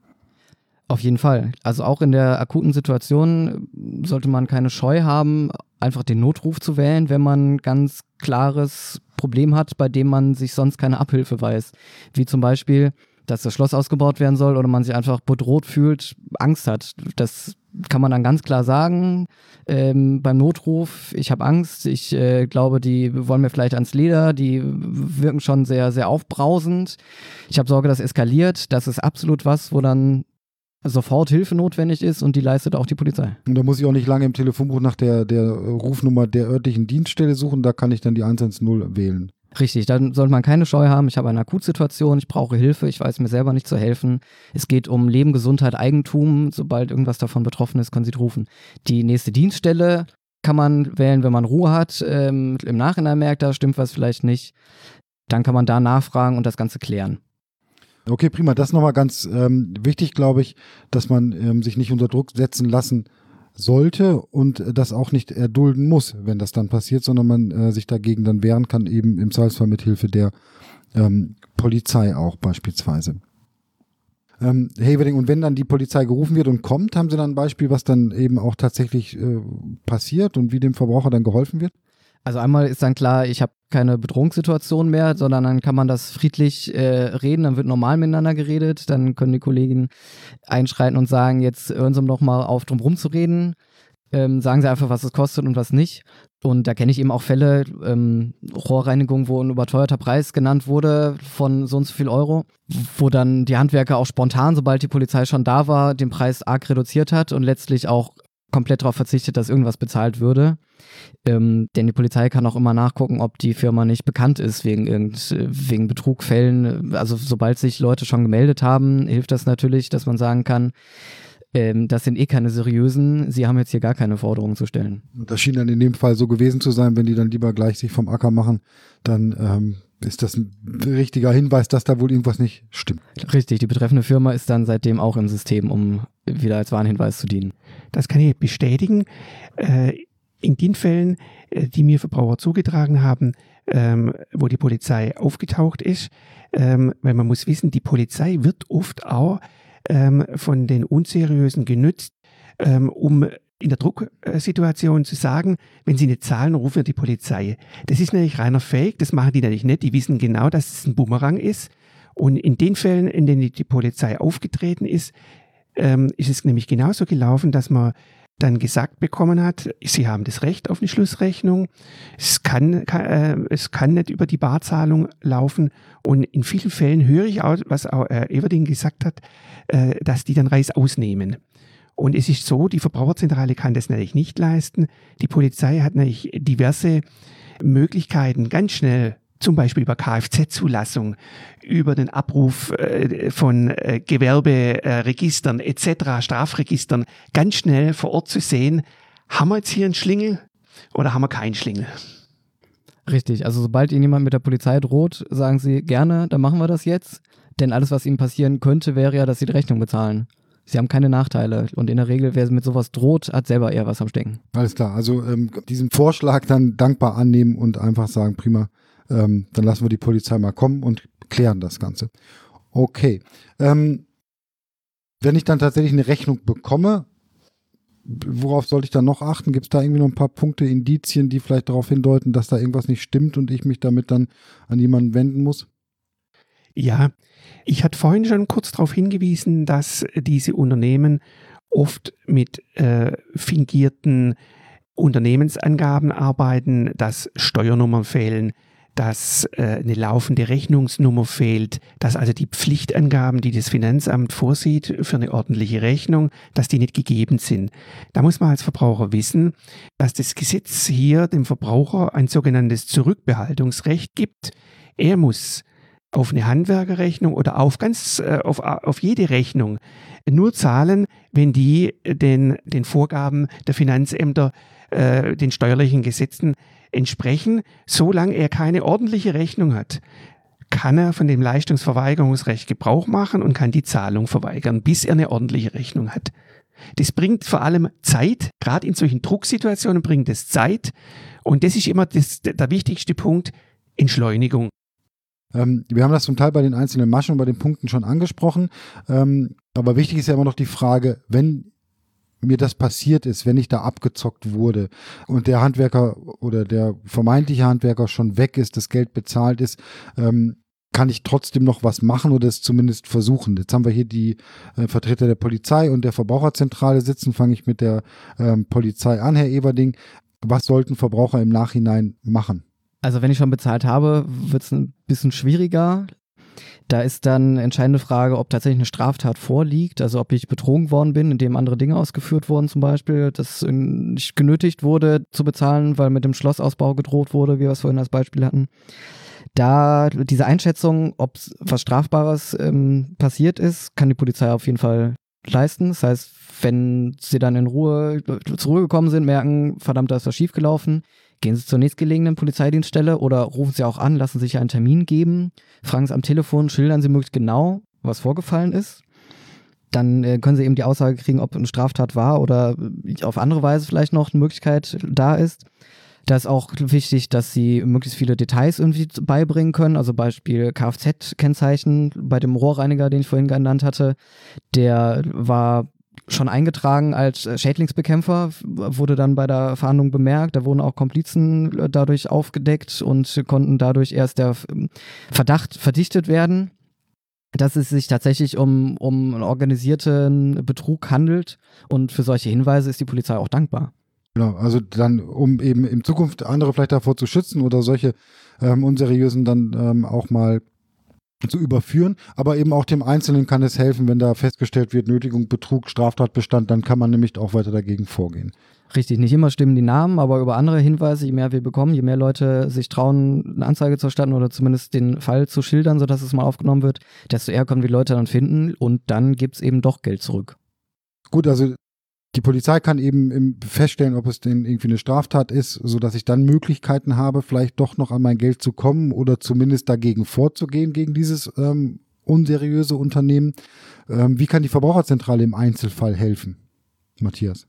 Auf jeden Fall. Also auch in der akuten Situation sollte man keine Scheu haben, einfach den Notruf zu wählen, wenn man ganz klares Problem hat, bei dem man sich sonst keine Abhilfe weiß. Wie zum Beispiel, dass das Schloss ausgebaut werden soll oder man sich einfach bedroht fühlt, Angst hat. Das kann man dann ganz klar sagen ähm, beim Notruf. Ich habe Angst. Ich äh, glaube, die wollen mir vielleicht ans Leder. Die wirken schon sehr, sehr aufbrausend. Ich habe Sorge, das eskaliert. Das ist absolut was, wo dann sofort Hilfe notwendig ist und die leistet auch die Polizei. Und da muss ich auch nicht lange im Telefonbuch nach der, der Rufnummer der örtlichen Dienststelle suchen, da kann ich dann die 110 wählen. Richtig, dann sollte man keine Scheu haben. Ich habe eine Akutsituation, ich brauche Hilfe, ich weiß mir selber nicht zu helfen. Es geht um Leben, Gesundheit, Eigentum. Sobald irgendwas davon betroffen ist, können Sie rufen. Die nächste Dienststelle kann man wählen, wenn man Ruhe hat. Ähm, Im Nachhinein merkt, da stimmt was vielleicht nicht. Dann kann man da nachfragen und das Ganze klären. Okay, prima. Das ist nochmal ganz ähm, wichtig, glaube ich, dass man ähm, sich nicht unter Druck setzen lassen sollte und das auch nicht erdulden muss, wenn das dann passiert, sondern man äh, sich dagegen dann wehren kann, eben im Zweifelsfall mit Hilfe der ähm, Polizei auch beispielsweise. Ähm, Havering, und wenn dann die Polizei gerufen wird und kommt, haben Sie dann ein Beispiel, was dann eben auch tatsächlich äh, passiert und wie dem Verbraucher dann geholfen wird? Also einmal ist dann klar, ich habe keine Bedrohungssituation mehr, sondern dann kann man das friedlich äh, reden, dann wird normal miteinander geredet, dann können die Kollegen einschreiten und sagen, jetzt hören Sie doch mal auf, drum rumzureden, ähm, sagen Sie einfach, was es kostet und was nicht. Und da kenne ich eben auch Fälle, ähm, Rohrreinigung, wo ein überteuerter Preis genannt wurde von so und so viel Euro, wo dann die Handwerker auch spontan, sobald die Polizei schon da war, den Preis arg reduziert hat und letztlich auch komplett darauf verzichtet, dass irgendwas bezahlt würde. Ähm, denn die Polizei kann auch immer nachgucken, ob die Firma nicht bekannt ist wegen, irgend, wegen Betrugfällen. Also sobald sich Leute schon gemeldet haben, hilft das natürlich, dass man sagen kann, ähm, das sind eh keine seriösen, sie haben jetzt hier gar keine Forderungen zu stellen. Das schien dann in dem Fall so gewesen zu sein, wenn die dann lieber gleich sich vom Acker machen, dann ähm, ist das ein richtiger Hinweis, dass da wohl irgendwas nicht stimmt. Richtig, die betreffende Firma ist dann seitdem auch im System, um wieder als Warnhinweis zu dienen. Das kann ich bestätigen. Äh, in den Fällen, äh, die mir Verbraucher zugetragen haben, ähm, wo die Polizei aufgetaucht ist, ähm, weil man muss wissen, die Polizei wird oft auch ähm, von den Unseriösen genützt, um in der Drucksituation zu sagen, wenn sie nicht zahlen, rufen wir die Polizei. Das ist nämlich reiner Fake, das machen die natürlich nicht. Die wissen genau, dass es ein Bumerang ist. Und in den Fällen, in denen die Polizei aufgetreten ist, ähm, ist es nämlich genauso gelaufen, dass man dann gesagt bekommen hat, sie haben das Recht auf eine Schlussrechnung, es kann, kann äh, es kann nicht über die Barzahlung laufen und in vielen Fällen höre ich auch, was auch äh, Everding gesagt hat, äh, dass die dann Reis ausnehmen. Und es ist so, die Verbraucherzentrale kann das natürlich nicht leisten. Die Polizei hat natürlich diverse Möglichkeiten, ganz schnell zum Beispiel über Kfz-Zulassung, über den Abruf äh, von äh, Gewerberegistern etc., Strafregistern, ganz schnell vor Ort zu sehen, haben wir jetzt hier einen Schlingel oder haben wir keinen Schlingel? Richtig, also sobald Ihnen jemand mit der Polizei droht, sagen Sie gerne, dann machen wir das jetzt. Denn alles, was Ihnen passieren könnte, wäre ja, dass Sie die Rechnung bezahlen. Sie haben keine Nachteile. Und in der Regel, wer mit sowas droht, hat selber eher was am Stecken. Alles klar. Also ähm, diesen Vorschlag dann dankbar annehmen und einfach sagen, prima, ähm, dann lassen wir die Polizei mal kommen und klären das Ganze. Okay. Ähm, wenn ich dann tatsächlich eine Rechnung bekomme, worauf sollte ich dann noch achten? Gibt es da irgendwie noch ein paar Punkte, Indizien, die vielleicht darauf hindeuten, dass da irgendwas nicht stimmt und ich mich damit dann an jemanden wenden muss? Ja, ich hatte vorhin schon kurz darauf hingewiesen, dass diese Unternehmen oft mit äh, fingierten Unternehmensangaben arbeiten, dass Steuernummern fehlen, dass äh, eine laufende Rechnungsnummer fehlt, dass also die Pflichtangaben, die das Finanzamt vorsieht für eine ordentliche Rechnung, dass die nicht gegeben sind. Da muss man als Verbraucher wissen, dass das Gesetz hier dem Verbraucher ein sogenanntes Zurückbehaltungsrecht gibt. Er muss auf eine Handwerkerrechnung oder auf ganz äh, auf, auf jede Rechnung nur zahlen, wenn die den, den Vorgaben der Finanzämter, äh, den steuerlichen Gesetzen entsprechen. Solange er keine ordentliche Rechnung hat, kann er von dem Leistungsverweigerungsrecht Gebrauch machen und kann die Zahlung verweigern, bis er eine ordentliche Rechnung hat. Das bringt vor allem Zeit, gerade in solchen Drucksituationen bringt es Zeit. Und das ist immer das, der wichtigste Punkt, Entschleunigung. Ähm, wir haben das zum Teil bei den einzelnen Maschen und bei den Punkten schon angesprochen. Ähm, aber wichtig ist ja immer noch die Frage, wenn mir das passiert ist, wenn ich da abgezockt wurde und der Handwerker oder der vermeintliche Handwerker schon weg ist, das Geld bezahlt ist, ähm, kann ich trotzdem noch was machen oder es zumindest versuchen. Jetzt haben wir hier die äh, Vertreter der Polizei und der Verbraucherzentrale sitzen. Fange ich mit der ähm, Polizei an, Herr Everding. Was sollten Verbraucher im Nachhinein machen? Also wenn ich schon bezahlt habe, wird es ein bisschen schwieriger. Da ist dann entscheidende Frage, ob tatsächlich eine Straftat vorliegt, also ob ich betrogen worden bin, indem andere Dinge ausgeführt wurden, zum Beispiel, dass ich genötigt wurde zu bezahlen, weil mit dem Schlossausbau gedroht wurde, wie wir es vorhin als Beispiel hatten. Da diese Einschätzung, ob was Strafbares ähm, passiert ist, kann die Polizei auf jeden Fall leisten. Das heißt, wenn sie dann in Ruhe zur Ruhe gekommen sind, merken, verdammt, da ist was schiefgelaufen, gehen sie zur nächstgelegenen Polizeidienststelle oder rufen sie auch an, lassen sich einen Termin geben, fragen sie am Telefon, schildern sie möglichst genau, was vorgefallen ist. Dann äh, können sie eben die Aussage kriegen, ob eine Straftat war oder auf andere Weise vielleicht noch eine Möglichkeit da ist. Da ist auch wichtig, dass sie möglichst viele Details irgendwie beibringen können. Also Beispiel Kfz-Kennzeichen bei dem Rohrreiniger, den ich vorhin genannt hatte. Der war schon eingetragen als Schädlingsbekämpfer, wurde dann bei der Fahndung bemerkt. Da wurden auch Komplizen dadurch aufgedeckt und konnten dadurch erst der Verdacht verdichtet werden, dass es sich tatsächlich um, um einen organisierten Betrug handelt. Und für solche Hinweise ist die Polizei auch dankbar. Genau, also dann, um eben in Zukunft andere vielleicht davor zu schützen oder solche ähm, unseriösen dann ähm, auch mal zu überführen, aber eben auch dem Einzelnen kann es helfen, wenn da festgestellt wird, Nötigung, Betrug, Straftatbestand, dann kann man nämlich auch weiter dagegen vorgehen. Richtig, nicht immer stimmen die Namen, aber über andere Hinweise, je mehr wir bekommen, je mehr Leute sich trauen, eine Anzeige zu erstatten oder zumindest den Fall zu schildern, sodass es mal aufgenommen wird, desto eher können wir die Leute dann finden und dann gibt es eben doch Geld zurück. Gut, also die Polizei kann eben feststellen, ob es denn irgendwie eine Straftat ist, so dass ich dann Möglichkeiten habe, vielleicht doch noch an mein Geld zu kommen oder zumindest dagegen vorzugehen, gegen dieses ähm, unseriöse Unternehmen. Ähm, wie kann die Verbraucherzentrale im Einzelfall helfen? Matthias.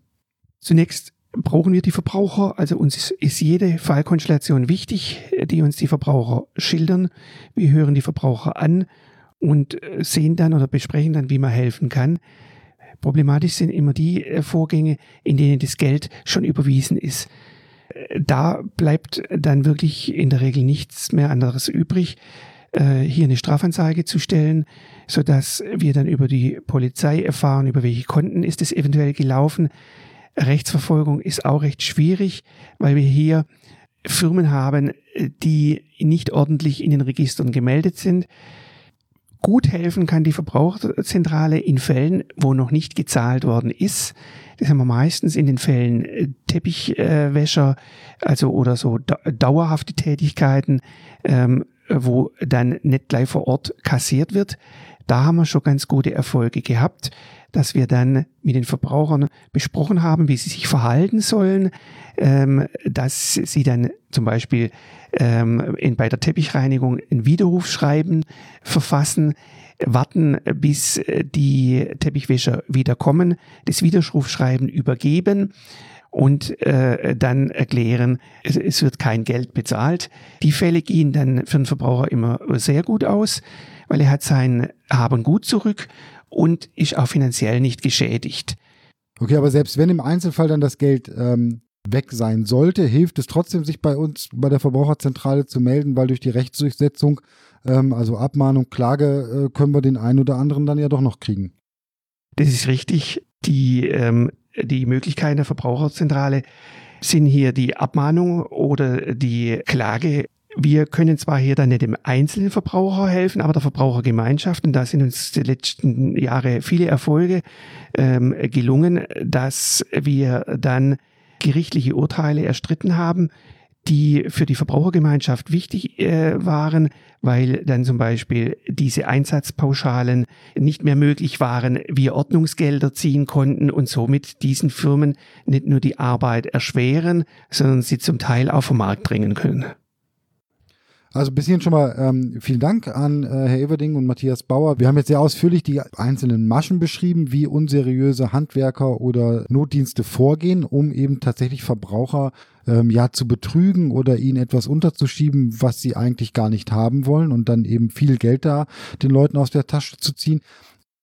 Zunächst brauchen wir die Verbraucher, also uns ist jede Fallkonstellation wichtig, die uns die Verbraucher schildern. Wir hören die Verbraucher an und sehen dann oder besprechen dann, wie man helfen kann. Problematisch sind immer die äh, Vorgänge, in denen das Geld schon überwiesen ist. Äh, da bleibt dann wirklich in der Regel nichts mehr anderes übrig, äh, hier eine Strafanzeige zu stellen, so dass wir dann über die Polizei erfahren, über welche Konten ist es eventuell gelaufen. Rechtsverfolgung ist auch recht schwierig, weil wir hier Firmen haben, die nicht ordentlich in den Registern gemeldet sind. Gut helfen kann die Verbraucherzentrale in Fällen, wo noch nicht gezahlt worden ist. Das haben wir meistens in den Fällen äh, Teppichwäscher, also oder so dauerhafte Tätigkeiten, ähm, wo dann nicht gleich vor Ort kassiert wird. Da haben wir schon ganz gute Erfolge gehabt, dass wir dann mit den Verbrauchern besprochen haben, wie sie sich verhalten sollen, ähm, dass sie dann zum Beispiel ähm, in, bei der Teppichreinigung ein Widerrufsschreiben verfassen, warten, bis die Teppichwäscher wieder kommen, das Widerrufsschreiben übergeben und äh, dann erklären, es, es, wird kein Geld bezahlt. Die Fälle gehen dann für den Verbraucher immer sehr gut aus, weil er hat sein Haben gut zurück und ist auch finanziell nicht geschädigt. Okay, aber selbst wenn im Einzelfall dann das Geld ähm, weg sein sollte, hilft es trotzdem, sich bei uns, bei der Verbraucherzentrale zu melden, weil durch die Rechtsdurchsetzung, ähm, also Abmahnung, Klage, äh, können wir den einen oder anderen dann ja doch noch kriegen. Das ist richtig. Die, ähm, die Möglichkeiten der Verbraucherzentrale sind hier die Abmahnung oder die Klage. Wir können zwar hier dann nicht dem einzelnen Verbraucher helfen, aber der Verbrauchergemeinschaft, und da sind uns die letzten Jahre viele Erfolge ähm, gelungen, dass wir dann gerichtliche Urteile erstritten haben, die für die Verbrauchergemeinschaft wichtig äh, waren, weil dann zum Beispiel diese Einsatzpauschalen nicht mehr möglich waren, wir Ordnungsgelder ziehen konnten und somit diesen Firmen nicht nur die Arbeit erschweren, sondern sie zum Teil auch vom Markt bringen können. Also bis hierhin schon mal ähm, vielen Dank an äh, Herr Everding und Matthias Bauer. Wir haben jetzt sehr ausführlich die einzelnen Maschen beschrieben, wie unseriöse Handwerker oder Notdienste vorgehen, um eben tatsächlich Verbraucher ähm, ja zu betrügen oder ihnen etwas unterzuschieben, was sie eigentlich gar nicht haben wollen und dann eben viel Geld da den Leuten aus der Tasche zu ziehen.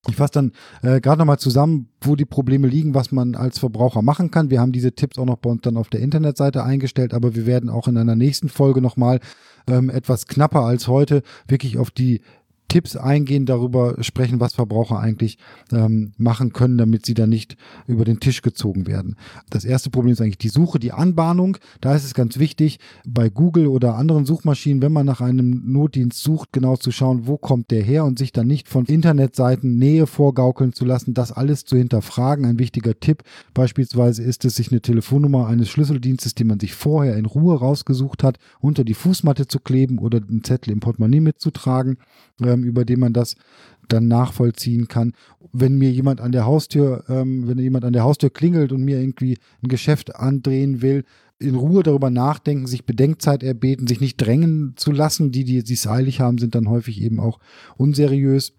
Ich fasse dann äh, gerade nochmal zusammen, wo die Probleme liegen, was man als Verbraucher machen kann. Wir haben diese Tipps auch noch bei uns dann auf der Internetseite eingestellt, aber wir werden auch in einer nächsten Folge nochmal ähm, etwas knapper als heute wirklich auf die Tipps eingehen, darüber sprechen, was Verbraucher eigentlich ähm, machen können, damit sie dann nicht über den Tisch gezogen werden. Das erste Problem ist eigentlich die Suche, die Anbahnung. Da ist es ganz wichtig, bei Google oder anderen Suchmaschinen, wenn man nach einem Notdienst sucht, genau zu schauen, wo kommt der her und sich dann nicht von Internetseiten Nähe vorgaukeln zu lassen, das alles zu hinterfragen. Ein wichtiger Tipp beispielsweise ist es, sich eine Telefonnummer eines Schlüsseldienstes, die man sich vorher in Ruhe rausgesucht hat, unter die Fußmatte zu kleben oder einen Zettel im Portemonnaie mitzutragen ähm, über den man das dann nachvollziehen kann. Wenn mir jemand an der Haustür, ähm, wenn jemand an der Haustür klingelt und mir irgendwie ein Geschäft andrehen will, in Ruhe darüber nachdenken, sich Bedenkzeit erbeten, sich nicht drängen zu lassen. Die, die es eilig haben, sind dann häufig eben auch unseriös.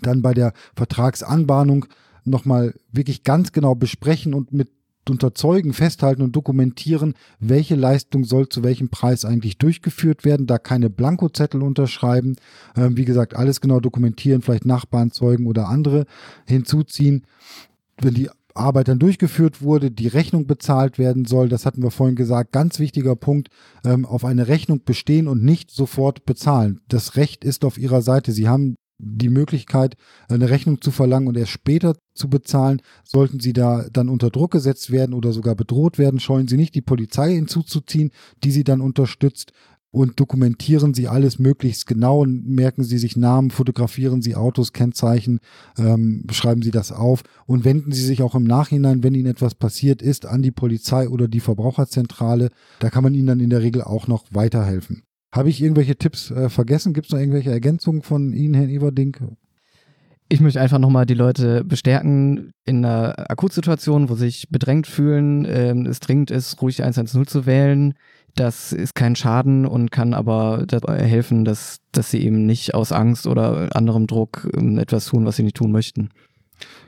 Dann bei der Vertragsanbahnung nochmal wirklich ganz genau besprechen und mit unterzeugen, festhalten und dokumentieren, welche Leistung soll zu welchem Preis eigentlich durchgeführt werden, da keine Blankozettel unterschreiben, ähm, wie gesagt, alles genau dokumentieren, vielleicht Nachbarn, Zeugen oder andere hinzuziehen. Wenn die Arbeit dann durchgeführt wurde, die Rechnung bezahlt werden soll, das hatten wir vorhin gesagt, ganz wichtiger Punkt, ähm, auf eine Rechnung bestehen und nicht sofort bezahlen. Das Recht ist auf Ihrer Seite. Sie haben die Möglichkeit, eine Rechnung zu verlangen und erst später zu bezahlen. Sollten Sie da dann unter Druck gesetzt werden oder sogar bedroht werden, scheuen Sie nicht, die Polizei hinzuzuziehen, die Sie dann unterstützt und dokumentieren Sie alles möglichst genau und merken Sie sich Namen, fotografieren Sie Autos, Kennzeichen, ähm, schreiben Sie das auf und wenden Sie sich auch im Nachhinein, wenn Ihnen etwas passiert ist, an die Polizei oder die Verbraucherzentrale. Da kann man Ihnen dann in der Regel auch noch weiterhelfen. Habe ich irgendwelche Tipps äh, vergessen? Gibt es noch irgendwelche Ergänzungen von Ihnen, Herrn Everdink? Ich möchte einfach nochmal die Leute bestärken, in einer Akutsituation, wo sie sich bedrängt fühlen, äh, es dringend ist, ruhig 110 zu wählen. Das ist kein Schaden und kann aber dabei helfen, dass, dass sie eben nicht aus Angst oder anderem Druck äh, etwas tun, was sie nicht tun möchten.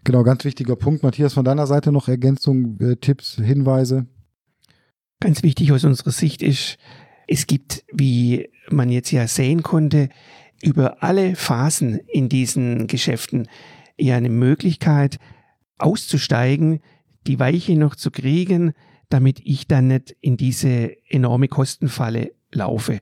Genau, ganz wichtiger Punkt. Matthias, von deiner Seite noch Ergänzungen, äh, Tipps, Hinweise? Ganz wichtig aus unserer Sicht ist, es gibt, wie man jetzt ja sehen konnte, über alle Phasen in diesen Geschäften ja eine Möglichkeit auszusteigen, die Weiche noch zu kriegen, damit ich dann nicht in diese enorme Kostenfalle laufe.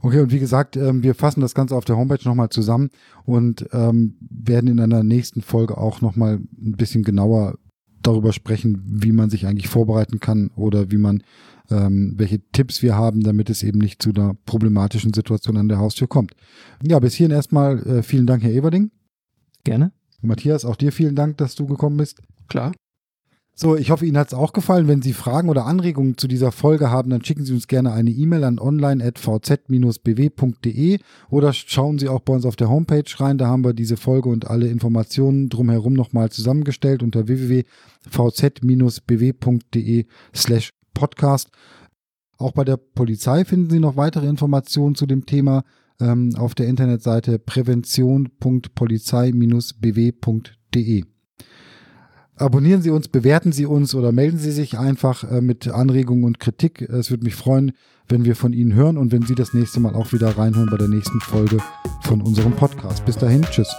Okay, und wie gesagt, ähm, wir fassen das Ganze auf der Homepage nochmal zusammen und ähm, werden in einer nächsten Folge auch nochmal ein bisschen genauer darüber sprechen, wie man sich eigentlich vorbereiten kann oder wie man ähm, welche Tipps wir haben, damit es eben nicht zu einer problematischen Situation an der Haustür kommt. Ja, bis hierhin erstmal äh, vielen Dank, Herr Everding. Gerne. Matthias, auch dir vielen Dank, dass du gekommen bist. Klar. So, ich hoffe, Ihnen hat es auch gefallen. Wenn Sie Fragen oder Anregungen zu dieser Folge haben, dann schicken Sie uns gerne eine E-Mail an online.vz-bw.de oder schauen Sie auch bei uns auf der Homepage rein. Da haben wir diese Folge und alle Informationen drumherum nochmal zusammengestellt unter www.vz-bw.de slash Podcast. Auch bei der Polizei finden Sie noch weitere Informationen zu dem Thema ähm, auf der Internetseite prävention.polizei-bw.de. Abonnieren Sie uns, bewerten Sie uns oder melden Sie sich einfach äh, mit Anregungen und Kritik. Es würde mich freuen, wenn wir von Ihnen hören und wenn Sie das nächste Mal auch wieder reinhören bei der nächsten Folge von unserem Podcast. Bis dahin, tschüss.